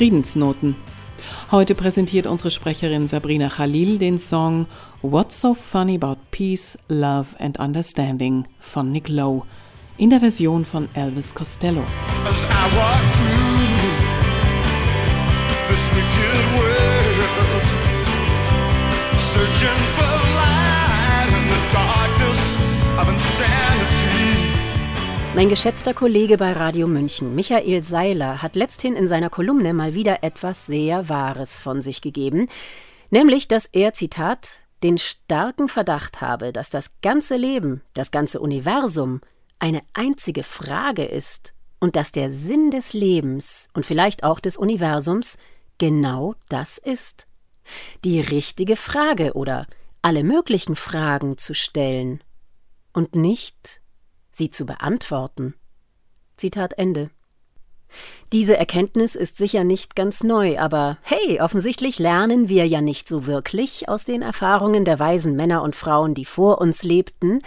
Friedensnoten. Heute präsentiert unsere Sprecherin Sabrina Khalil den Song What's So Funny About Peace, Love and Understanding von Nick Lowe in der Version von Elvis Costello. searching for light in the darkness of insanity. Mein geschätzter Kollege bei Radio München, Michael Seiler, hat letzthin in seiner Kolumne mal wieder etwas sehr Wahres von sich gegeben, nämlich, dass er, Zitat, den starken Verdacht habe, dass das ganze Leben, das ganze Universum eine einzige Frage ist und dass der Sinn des Lebens und vielleicht auch des Universums genau das ist. Die richtige Frage oder alle möglichen Fragen zu stellen und nicht sie zu beantworten. Zitat Ende. Diese Erkenntnis ist sicher nicht ganz neu, aber hey, offensichtlich lernen wir ja nicht so wirklich aus den Erfahrungen der weisen Männer und Frauen, die vor uns lebten,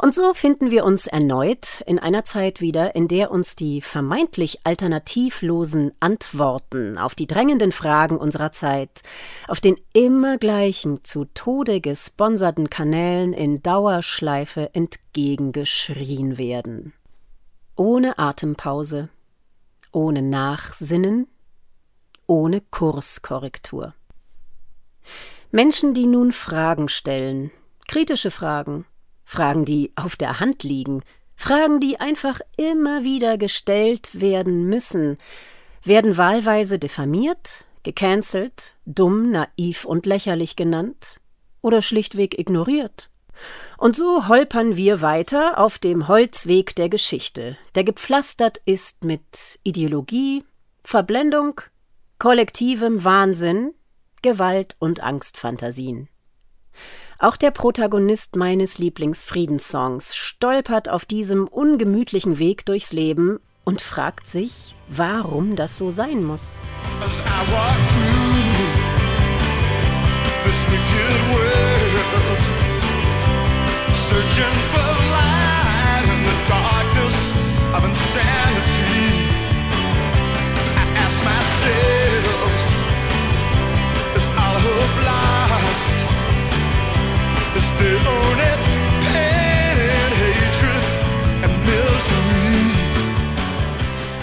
und so finden wir uns erneut in einer Zeit wieder, in der uns die vermeintlich alternativlosen Antworten auf die drängenden Fragen unserer Zeit auf den immer gleichen, zu Tode gesponserten Kanälen in Dauerschleife entgegengeschrien werden. Ohne Atempause, ohne Nachsinnen, ohne Kurskorrektur. Menschen, die nun Fragen stellen, kritische Fragen, Fragen, die auf der Hand liegen, Fragen, die einfach immer wieder gestellt werden müssen, werden wahlweise diffamiert, gecancelt, dumm, naiv und lächerlich genannt oder schlichtweg ignoriert. Und so holpern wir weiter auf dem Holzweg der Geschichte, der gepflastert ist mit Ideologie, Verblendung, kollektivem Wahnsinn, Gewalt und Angstfantasien. Auch der Protagonist meines Lieblingsfriedenssongs stolpert auf diesem ungemütlichen Weg durchs Leben und fragt sich, warum das so sein muss. searching for light in the darkness of insanity.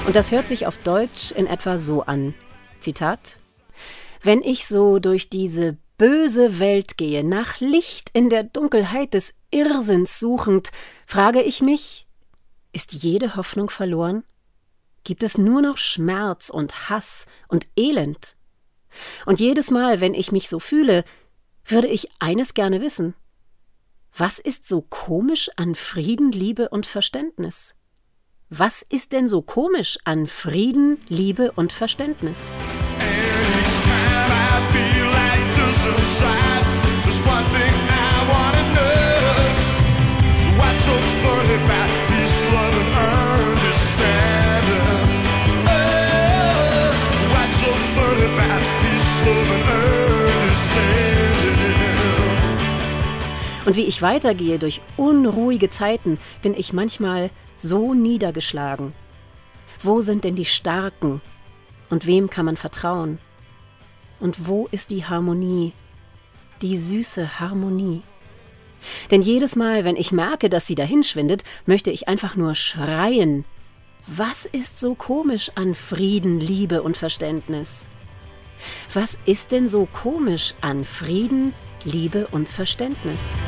Und das hört sich auf Deutsch in etwa so an. Zitat Wenn ich so durch diese böse Welt gehe, nach Licht in der Dunkelheit des Irrsinns suchend, frage ich mich, ist jede Hoffnung verloren? Gibt es nur noch Schmerz und Hass und Elend? Und jedes Mal, wenn ich mich so fühle, würde ich eines gerne wissen. Was ist so komisch an Frieden, Liebe und Verständnis? Was ist denn so komisch an Frieden, Liebe und Verständnis? Und wie ich weitergehe durch unruhige Zeiten, bin ich manchmal so niedergeschlagen. Wo sind denn die Starken? Und wem kann man vertrauen? Und wo ist die Harmonie? Die süße Harmonie. Denn jedes Mal, wenn ich merke, dass sie dahinschwindet, möchte ich einfach nur schreien. Was ist so komisch an Frieden, Liebe und Verständnis? Was ist denn so komisch an Frieden, Liebe und Verständnis.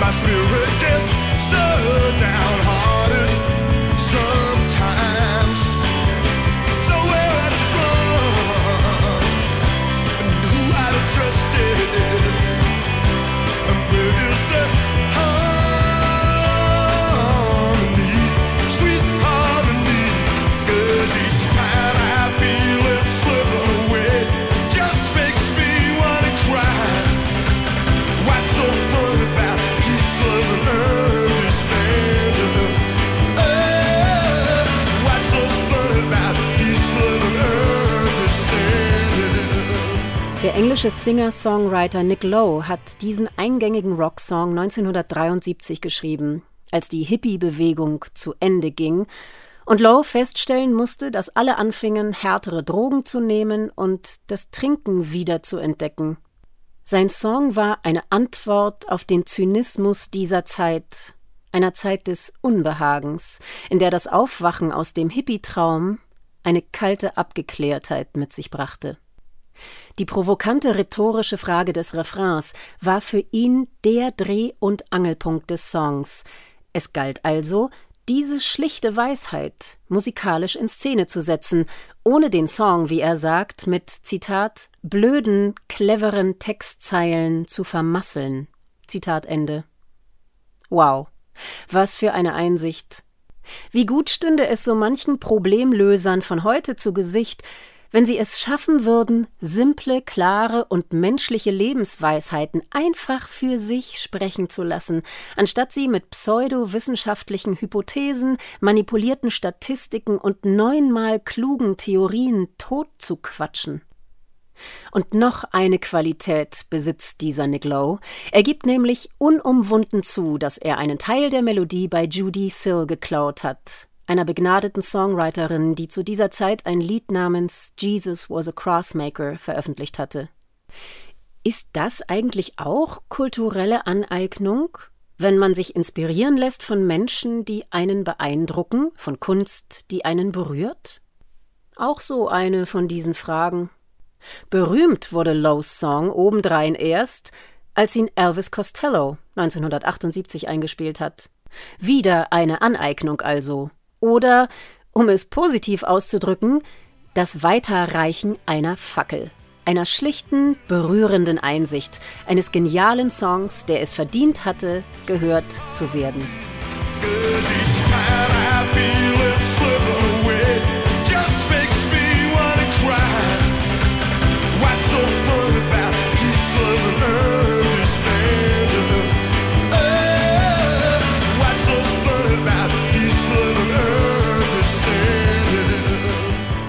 My spirit gets so downhearted Der englische Singer-Songwriter Nick Lowe hat diesen eingängigen Rocksong 1973 geschrieben. als die Hippie-Bewegung zu Ende ging und Lowe feststellen musste, dass alle anfingen, härtere Drogen zu nehmen und das Trinken wieder zu entdecken. Sein Song war eine Antwort auf den Zynismus dieser Zeit, einer Zeit des Unbehagens, in der das Aufwachen aus dem Hippie-Traum eine kalte Abgeklärtheit mit sich brachte. Die provokante rhetorische Frage des Refrains war für ihn der Dreh- und Angelpunkt des Songs. Es galt also, diese schlichte Weisheit musikalisch in Szene zu setzen, ohne den Song, wie er sagt, mit Zitat blöden, cleveren Textzeilen zu vermasseln. Zitat Ende. Wow, was für eine Einsicht. Wie gut stünde es so manchen Problemlösern von heute zu Gesicht, wenn sie es schaffen würden, simple, klare und menschliche Lebensweisheiten einfach für sich sprechen zu lassen, anstatt sie mit pseudowissenschaftlichen Hypothesen, manipulierten Statistiken und neunmal klugen Theorien totzuquatschen. Und noch eine Qualität besitzt dieser Nick Lowe. Er gibt nämlich unumwunden zu, dass er einen Teil der Melodie bei Judy Sill geklaut hat einer begnadeten Songwriterin, die zu dieser Zeit ein Lied namens Jesus was a Crossmaker veröffentlicht hatte. Ist das eigentlich auch kulturelle Aneignung, wenn man sich inspirieren lässt von Menschen, die einen beeindrucken, von Kunst, die einen berührt? Auch so eine von diesen Fragen. Berühmt wurde Lowe's Song obendrein erst, als ihn Elvis Costello 1978 eingespielt hat. Wieder eine Aneignung also, oder, um es positiv auszudrücken, das Weiterreichen einer Fackel, einer schlichten, berührenden Einsicht, eines genialen Songs, der es verdient hatte, gehört zu werden.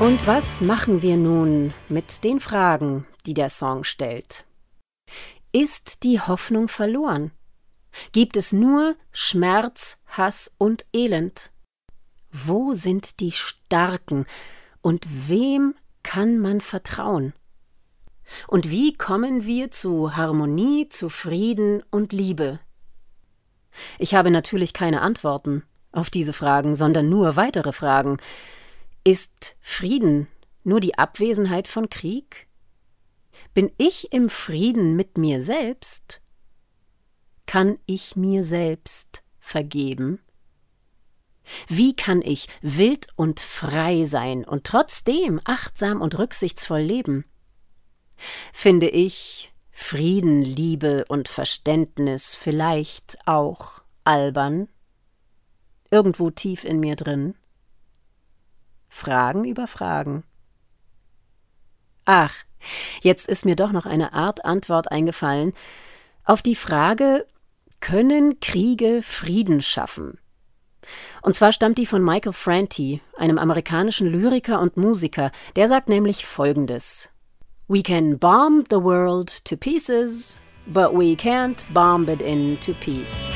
Und was machen wir nun mit den Fragen, die der Song stellt? Ist die Hoffnung verloren? Gibt es nur Schmerz, Hass und Elend? Wo sind die Starken und wem kann man vertrauen? Und wie kommen wir zu Harmonie, zu Frieden und Liebe? Ich habe natürlich keine Antworten auf diese Fragen, sondern nur weitere Fragen, ist Frieden nur die Abwesenheit von Krieg? Bin ich im Frieden mit mir selbst? Kann ich mir selbst vergeben? Wie kann ich wild und frei sein und trotzdem achtsam und rücksichtsvoll leben? Finde ich Frieden, Liebe und Verständnis vielleicht auch albern? Irgendwo tief in mir drin? Fragen über Fragen. Ach, jetzt ist mir doch noch eine Art Antwort eingefallen auf die Frage, können Kriege Frieden schaffen? Und zwar stammt die von Michael Franti, einem amerikanischen Lyriker und Musiker, der sagt nämlich folgendes: We can bomb the world to pieces, but we can't bomb it into peace.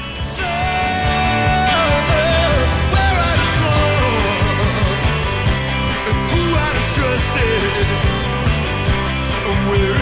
I'm weary.